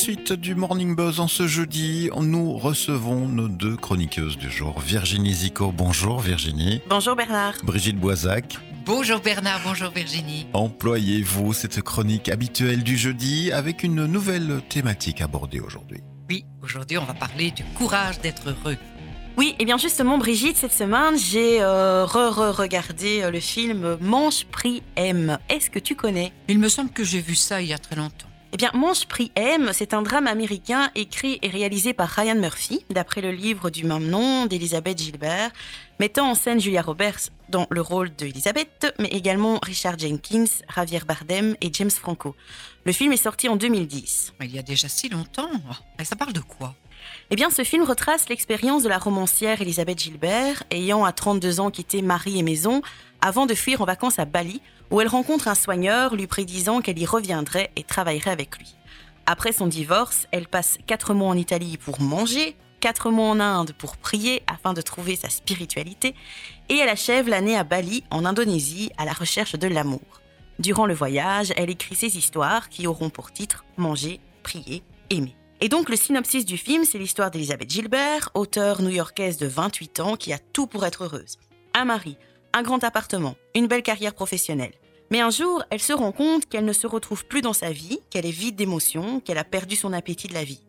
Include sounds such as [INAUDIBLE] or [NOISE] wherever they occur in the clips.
suite du Morning Buzz en ce jeudi, nous recevons nos deux chroniqueuses du jour. Virginie Zico, bonjour Virginie. Bonjour Bernard. Brigitte Boisac. Bonjour Bernard, bonjour Virginie. Employez-vous cette chronique habituelle du jeudi avec une nouvelle thématique abordée aujourd'hui? Oui, aujourd'hui on va parler du courage d'être heureux. Oui, et bien justement Brigitte, cette semaine j'ai euh, re-regardé euh, le film Manche Prix M. Est-ce que tu connais? Il me semble que j'ai vu ça il y a très longtemps. Eh bien, Manche Prix M, c'est un drame américain écrit et réalisé par Ryan Murphy, d'après le livre du même nom d'Elisabeth Gilbert, mettant en scène Julia Roberts dans le rôle d'Elisabeth, mais également Richard Jenkins, Javier Bardem et James Franco. Le film est sorti en 2010. Il y a déjà si longtemps. Et ça parle de quoi? Eh bien, ce film retrace l'expérience de la romancière Elisabeth Gilbert, ayant à 32 ans quitté mari et maison avant de fuir en vacances à Bali, où elle rencontre un soigneur lui prédisant qu'elle y reviendrait et travaillerait avec lui. Après son divorce, elle passe 4 mois en Italie pour manger, 4 mois en Inde pour prier afin de trouver sa spiritualité, et elle achève l'année à Bali, en Indonésie, à la recherche de l'amour. Durant le voyage, elle écrit ses histoires qui auront pour titre Manger, prier, aimer. Et donc le synopsis du film, c'est l'histoire d'Elisabeth Gilbert, auteure new-yorkaise de 28 ans qui a tout pour être heureuse. Un mari, un grand appartement, une belle carrière professionnelle. Mais un jour, elle se rend compte qu'elle ne se retrouve plus dans sa vie, qu'elle est vide d'émotions, qu'elle a perdu son appétit de la vie.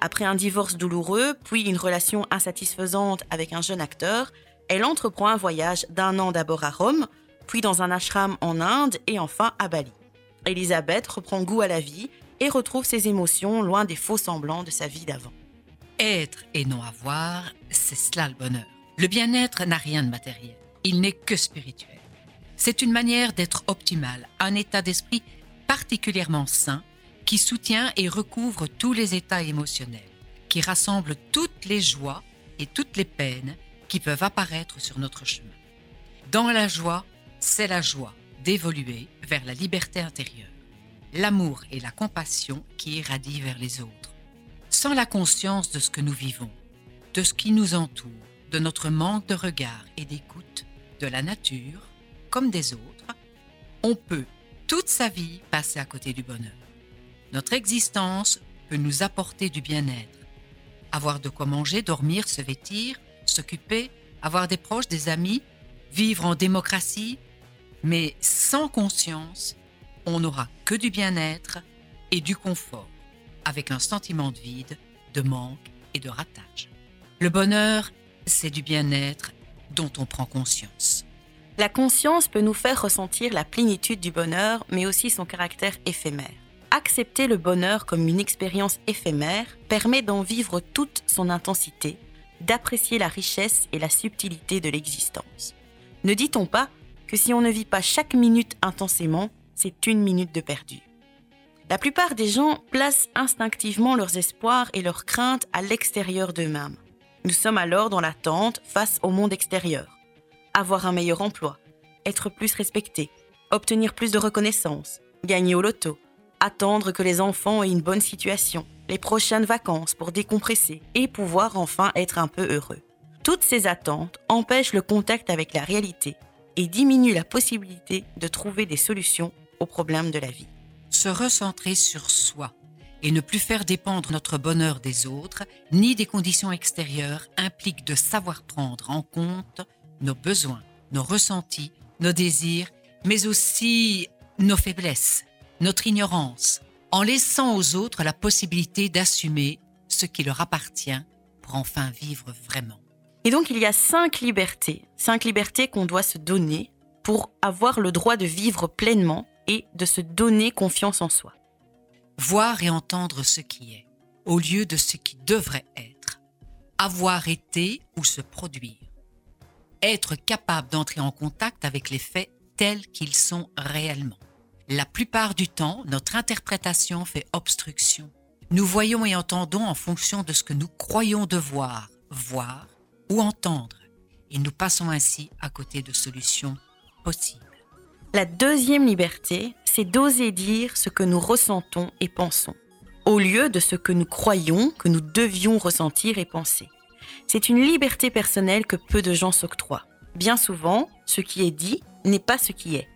Après un divorce douloureux, puis une relation insatisfaisante avec un jeune acteur, elle entreprend un voyage d'un an d'abord à Rome, puis dans un ashram en Inde et enfin à Bali. Elisabeth reprend goût à la vie et retrouve ses émotions loin des faux semblants de sa vie d'avant. Être et non avoir, c'est cela le bonheur. Le bien-être n'a rien de matériel il n'est que spirituel. C'est une manière d'être optimal, un état d'esprit particulièrement sain qui soutient et recouvre tous les états émotionnels, qui rassemble toutes les joies et toutes les peines qui peuvent apparaître sur notre chemin. Dans la joie, c'est la joie d'évoluer vers la liberté intérieure, l'amour et la compassion qui irradient vers les autres. Sans la conscience de ce que nous vivons, de ce qui nous entoure, de notre manque de regard et d'écoute, de la nature comme des autres, on peut toute sa vie passer à côté du bonheur. Notre existence peut nous apporter du bien-être. Avoir de quoi manger, dormir, se vêtir, s'occuper, avoir des proches, des amis, vivre en démocratie, mais sans conscience, on n'aura que du bien-être et du confort, avec un sentiment de vide, de manque et de ratage. Le bonheur, c'est du bien-être dont on prend conscience. La conscience peut nous faire ressentir la plénitude du bonheur, mais aussi son caractère éphémère. Accepter le bonheur comme une expérience éphémère permet d'en vivre toute son intensité, d'apprécier la richesse et la subtilité de l'existence. Ne dit-on pas que si on ne vit pas chaque minute intensément, c'est une minute de perdu La plupart des gens placent instinctivement leurs espoirs et leurs craintes à l'extérieur d'eux-mêmes. Nous sommes alors dans l'attente face au monde extérieur. Avoir un meilleur emploi, être plus respecté, obtenir plus de reconnaissance, gagner au loto, attendre que les enfants aient une bonne situation, les prochaines vacances pour décompresser et pouvoir enfin être un peu heureux. Toutes ces attentes empêchent le contact avec la réalité et diminuent la possibilité de trouver des solutions aux problèmes de la vie. Se recentrer sur soi et ne plus faire dépendre notre bonheur des autres, ni des conditions extérieures, implique de savoir prendre en compte nos besoins, nos ressentis, nos désirs, mais aussi nos faiblesses, notre ignorance, en laissant aux autres la possibilité d'assumer ce qui leur appartient pour enfin vivre vraiment. Et donc il y a cinq libertés, cinq libertés qu'on doit se donner pour avoir le droit de vivre pleinement et de se donner confiance en soi voir et entendre ce qui est, au lieu de ce qui devrait être, avoir été ou se produire, être capable d'entrer en contact avec les faits tels qu'ils sont réellement. La plupart du temps, notre interprétation fait obstruction. Nous voyons et entendons en fonction de ce que nous croyons devoir voir ou entendre, et nous passons ainsi à côté de solutions possibles. La deuxième liberté, c'est d'oser dire ce que nous ressentons et pensons, au lieu de ce que nous croyons que nous devions ressentir et penser. C'est une liberté personnelle que peu de gens s'octroient. Bien souvent, ce qui est dit n'est pas ce qui est.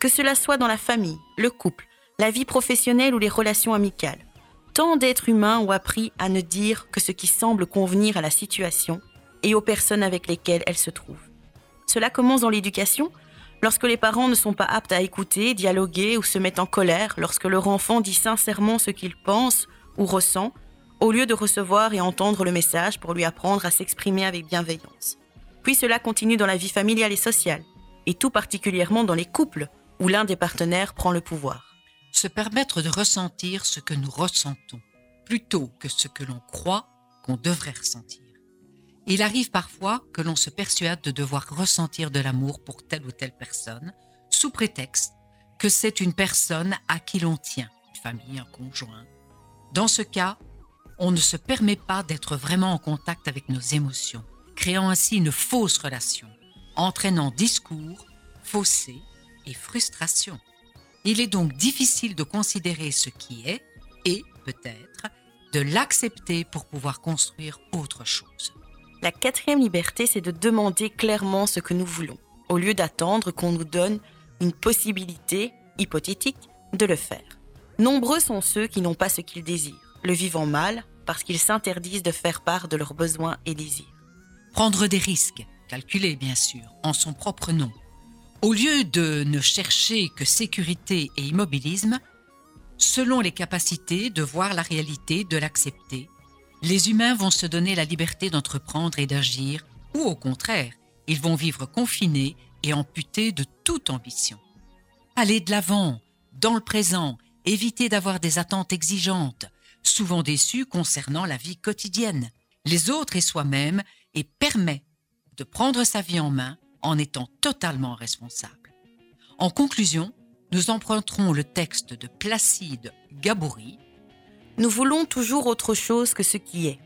Que cela soit dans la famille, le couple, la vie professionnelle ou les relations amicales. Tant d'êtres humains ont appris à ne dire que ce qui semble convenir à la situation et aux personnes avec lesquelles elles se trouvent. Cela commence dans l'éducation, lorsque les parents ne sont pas aptes à écouter, dialoguer ou se mettent en colère lorsque leur enfant dit sincèrement ce qu'il pense ou ressent, au lieu de recevoir et entendre le message pour lui apprendre à s'exprimer avec bienveillance. Puis cela continue dans la vie familiale et sociale, et tout particulièrement dans les couples où l'un des partenaires prend le pouvoir. Se permettre de ressentir ce que nous ressentons, plutôt que ce que l'on croit qu'on devrait ressentir. Il arrive parfois que l'on se persuade de devoir ressentir de l'amour pour telle ou telle personne, sous prétexte que c'est une personne à qui l'on tient, une famille, un conjoint. Dans ce cas, on ne se permet pas d'être vraiment en contact avec nos émotions, créant ainsi une fausse relation, entraînant discours faussés et frustration. Il est donc difficile de considérer ce qui est et peut-être de l'accepter pour pouvoir construire autre chose. La quatrième liberté, c'est de demander clairement ce que nous voulons, au lieu d'attendre qu'on nous donne une possibilité hypothétique de le faire. Nombreux sont ceux qui n'ont pas ce qu'ils désirent, le vivant mal parce qu'ils s'interdisent de faire part de leurs besoins et désirs. Prendre des risques, calculés bien sûr, en son propre nom. Au lieu de ne chercher que sécurité et immobilisme, selon les capacités de voir la réalité, de l'accepter, les humains vont se donner la liberté d'entreprendre et d'agir, ou au contraire, ils vont vivre confinés et amputés de toute ambition. Aller de l'avant, dans le présent, éviter d'avoir des attentes exigeantes, souvent déçues concernant la vie quotidienne, les autres et soi-même, et permet de prendre sa vie en main en étant totalement responsable. En conclusion, nous emprunterons le texte de Placide Gabouri. Nous voulons toujours autre chose que ce qui est.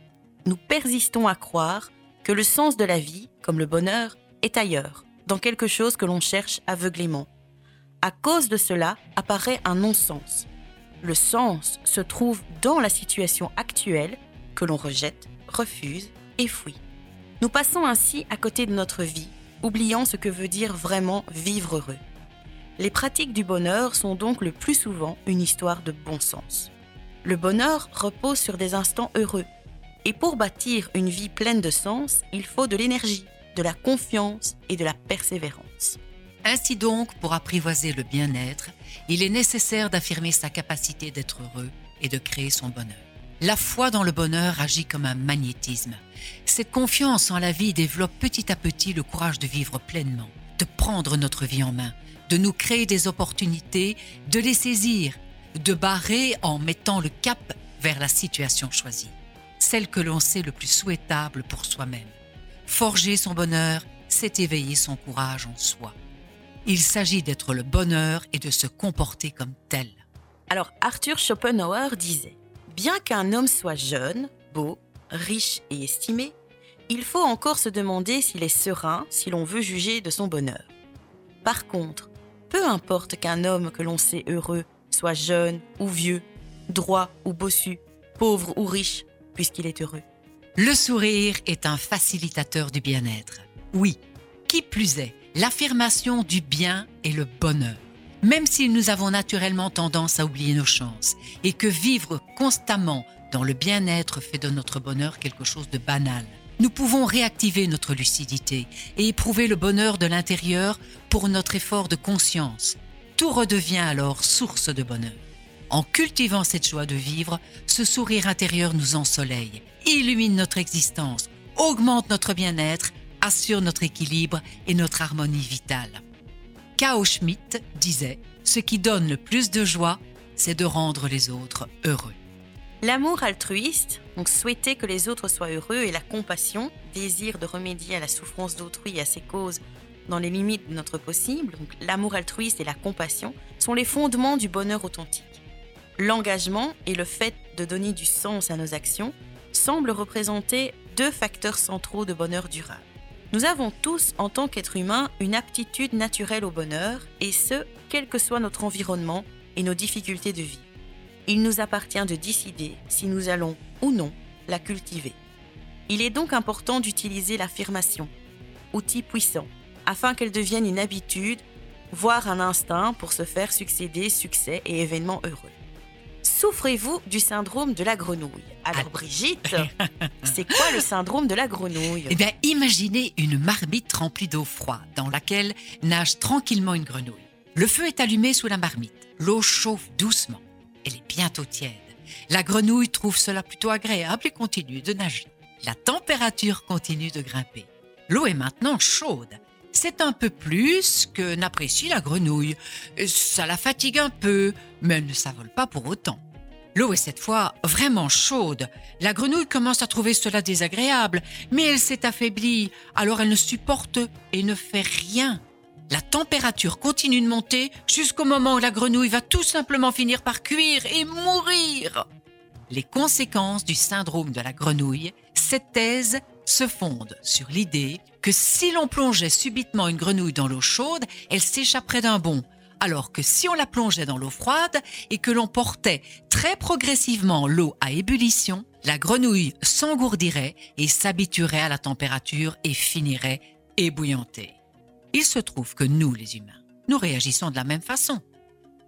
Nous persistons à croire que le sens de la vie, comme le bonheur, est ailleurs, dans quelque chose que l'on cherche aveuglément. À cause de cela apparaît un non-sens. Le sens se trouve dans la situation actuelle que l'on rejette, refuse et fuit. Nous passons ainsi à côté de notre vie, oubliant ce que veut dire vraiment vivre heureux. Les pratiques du bonheur sont donc le plus souvent une histoire de bon sens. Le bonheur repose sur des instants heureux. Et pour bâtir une vie pleine de sens, il faut de l'énergie, de la confiance et de la persévérance. Ainsi donc, pour apprivoiser le bien-être, il est nécessaire d'affirmer sa capacité d'être heureux et de créer son bonheur. La foi dans le bonheur agit comme un magnétisme. Cette confiance en la vie développe petit à petit le courage de vivre pleinement, de prendre notre vie en main, de nous créer des opportunités, de les saisir, de barrer en mettant le cap vers la situation choisie, celle que l'on sait le plus souhaitable pour soi-même. Forger son bonheur, c'est éveiller son courage en soi. Il s'agit d'être le bonheur et de se comporter comme tel. Alors Arthur Schopenhauer disait Bien qu'un homme soit jeune, beau, riche et estimé, il faut encore se demander s'il est serein si l'on veut juger de son bonheur. Par contre, peu importe qu'un homme que l'on sait heureux soit jeune ou vieux, droit ou bossu, pauvre ou riche, puisqu'il est heureux. Le sourire est un facilitateur du bien-être. Oui, qui plus est, l'affirmation du bien et le bonheur même si nous avons naturellement tendance à oublier nos chances et que vivre constamment dans le bien-être fait de notre bonheur quelque chose de banal. Nous pouvons réactiver notre lucidité et éprouver le bonheur de l'intérieur pour notre effort de conscience. Tout redevient alors source de bonheur. En cultivant cette joie de vivre, ce sourire intérieur nous ensoleille, illumine notre existence, augmente notre bien-être, assure notre équilibre et notre harmonie vitale. K.O. Schmidt disait Ce qui donne le plus de joie, c'est de rendre les autres heureux. L'amour altruiste, donc souhaiter que les autres soient heureux, et la compassion, désir de remédier à la souffrance d'autrui et à ses causes dans les limites de notre possible, donc l'amour altruiste et la compassion, sont les fondements du bonheur authentique. L'engagement et le fait de donner du sens à nos actions semblent représenter deux facteurs centraux de bonheur durable. Nous avons tous, en tant qu'êtres humains, une aptitude naturelle au bonheur, et ce, quel que soit notre environnement et nos difficultés de vie. Il nous appartient de décider si nous allons ou non la cultiver. Il est donc important d'utiliser l'affirmation, outil puissant, afin qu'elle devienne une habitude, voire un instinct pour se faire succéder succès et événements heureux. Souffrez-vous du syndrome de la grenouille? Alors Ah. Brigitte, [LAUGHS] c'est quoi le syndrome de la grenouille? Eh bien, imaginez une marmite remplie d'eau froide dans laquelle nage tranquillement une grenouille. Le feu est allumé sous la marmite. L'eau chauffe doucement. Elle est bientôt tiède. La grenouille trouve cela plutôt agréable et continue de nager. La température continue de grimper. L'eau est maintenant chaude. C'est un peu plus que n'apprécie la grenouille. Ça la fatigue un peu, mais elle ne s'avole pas pour autant. L'eau est cette fois vraiment chaude. La grenouille commence à trouver cela désagréable, mais elle s'est affaiblie, alors elle ne supporte et ne fait rien. La température continue de monter jusqu'au moment où la grenouille va tout simplement finir par cuire et mourir. Les conséquences du syndrome de la grenouille, thèse se fonde sur l'idée que si l'on plongeait subitement une grenouille dans l'eau chaude, elle s'échapperait d'un bond, alors que si on la plongeait dans l'eau froide et que l'on portait très progressivement l'eau à ébullition, la grenouille s'engourdirait et s'habituerait à la température et finirait ébouillantée. Il se trouve que nous, les humains, nous réagissons de la même façon.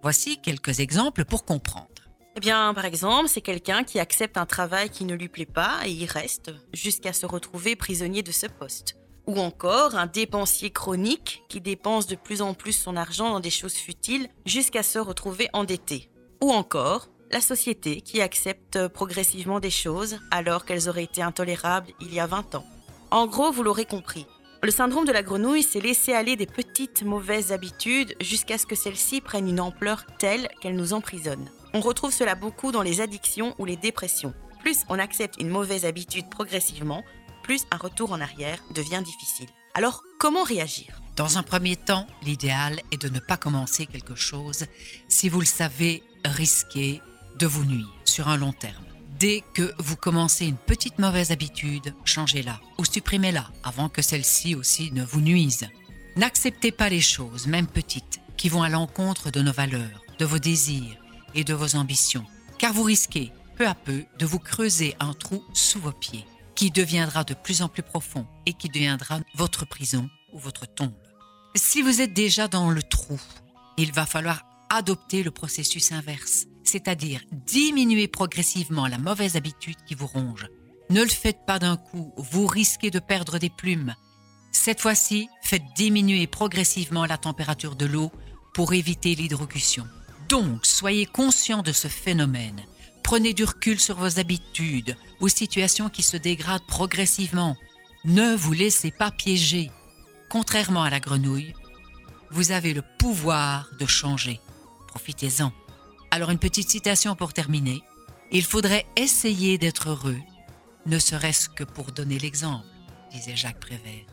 Voici quelques exemples pour comprendre. Eh bien, par exemple, c'est quelqu'un qui accepte un travail qui ne lui plaît pas et y reste jusqu'à se retrouver prisonnier de ce poste. Ou encore un dépensier chronique qui dépense de plus en plus son argent dans des choses futiles jusqu'à se retrouver endetté. Ou encore la société qui accepte progressivement des choses alors qu'elles auraient été intolérables il y a 20 ans. En gros, vous l'aurez compris, le syndrome de la grenouille, c'est laisser aller des petites mauvaises habitudes jusqu'à ce que celles-ci prennent une ampleur telle qu'elles nous emprisonnent. On retrouve cela beaucoup dans les addictions ou les dépressions. Plus on accepte une mauvaise habitude progressivement, plus un retour en arrière devient difficile. Alors, comment réagir? Dans un premier temps, l'idéal est de ne pas commencer quelque chose si vous le savez risquer de vous nuire sur un long terme. Dès que vous commencez une petite mauvaise habitude, changez-la ou supprimez-la avant que celle-ci aussi ne vous nuise. N'acceptez pas les choses, même petites, qui vont à l'encontre de nos valeurs, de vos désirs et de vos ambitions, car vous risquez peu à peu de vous creuser un trou sous vos pieds, qui deviendra de plus en plus profond et qui deviendra votre prison ou votre tombe. Si vous êtes déjà dans le trou, il va falloir adopter le processus inverse, c'est-à-dire diminuer progressivement la mauvaise habitude qui vous ronge. Ne le faites pas d'un coup, vous risquez de perdre des plumes. Cette fois-ci, faites diminuer progressivement la température de l'eau pour éviter l'hydrocution. Donc, soyez conscient de ce phénomène. Prenez du recul sur vos habitudes, vos situations qui se dégradent progressivement. Ne vous laissez pas piéger. Contrairement à la grenouille, vous avez le pouvoir de changer. Profitez-en. Alors une petite citation pour terminer. Il faudrait essayer d'être heureux, ne serait-ce que pour donner l'exemple, disait Jacques Prévert.